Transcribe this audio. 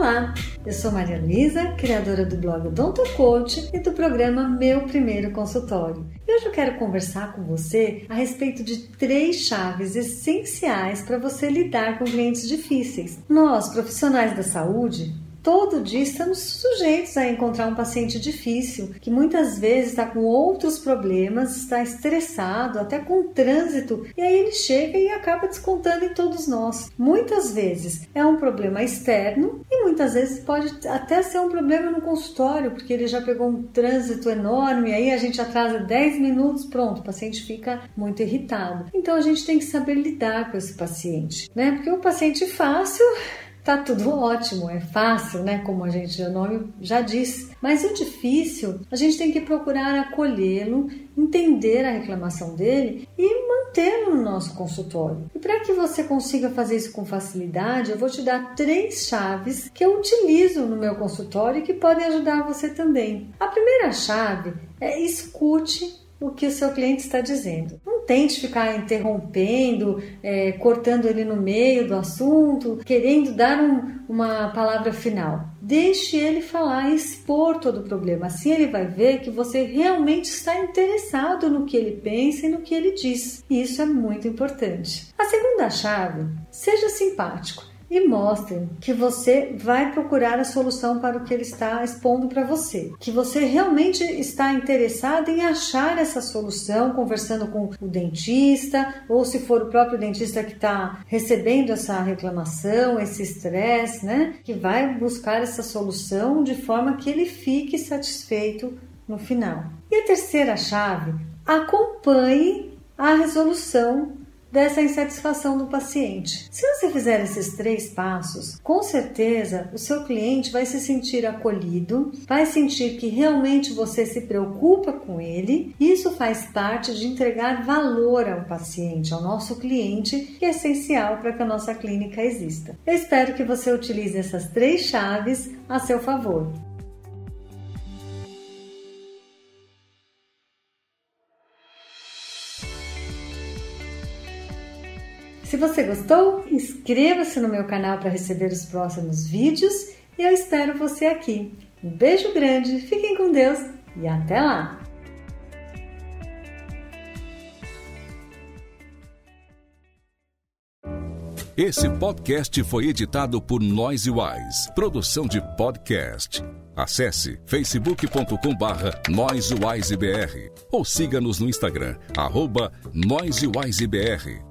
Olá, eu sou Maria Luísa, criadora do blog Odonto Coach e do programa Meu Primeiro Consultório. Hoje eu quero conversar com você a respeito de três chaves essenciais para você lidar com clientes difíceis. Nós, profissionais da saúde, Todo dia estamos sujeitos a encontrar um paciente difícil, que muitas vezes está com outros problemas, está estressado, até com trânsito, e aí ele chega e acaba descontando em todos nós. Muitas vezes é um problema externo e muitas vezes pode até ser um problema no consultório, porque ele já pegou um trânsito enorme, aí a gente atrasa 10 minutos, pronto, o paciente fica muito irritado. Então a gente tem que saber lidar com esse paciente, né? Porque o paciente fácil Tá tudo ótimo, é fácil, né? Como a gente já nome já disse. Mas o difícil, a gente tem que procurar acolhê-lo, entender a reclamação dele e mantê-lo no nosso consultório. E para que você consiga fazer isso com facilidade, eu vou te dar três chaves que eu utilizo no meu consultório e que podem ajudar você também. A primeira chave é escute o que o seu cliente está dizendo. Tente ficar interrompendo, é, cortando ele no meio do assunto, querendo dar um, uma palavra final. Deixe ele falar e expor todo o problema. Assim ele vai ver que você realmente está interessado no que ele pensa e no que ele diz. E isso é muito importante. A segunda chave: seja simpático e mostrem que você vai procurar a solução para o que ele está expondo para você, que você realmente está interessado em achar essa solução, conversando com o dentista, ou se for o próprio dentista que está recebendo essa reclamação, esse estresse, né? Que vai buscar essa solução de forma que ele fique satisfeito no final. E a terceira chave, acompanhe a resolução dessa insatisfação do paciente. Se você fizer esses três passos, com certeza o seu cliente vai se sentir acolhido, vai sentir que realmente você se preocupa com ele. Isso faz parte de entregar valor ao paciente, ao nosso cliente, que é essencial para que a nossa clínica exista. Eu espero que você utilize essas três chaves a seu favor. Se você gostou, inscreva-se no meu canal para receber os próximos vídeos e eu espero você aqui. Um beijo grande, fiquem com Deus e até lá! Esse podcast foi editado por Noise Wise, produção de podcast. Acesse facebook.com barra ou siga-nos no Instagram, arroba NoiseWiseBR.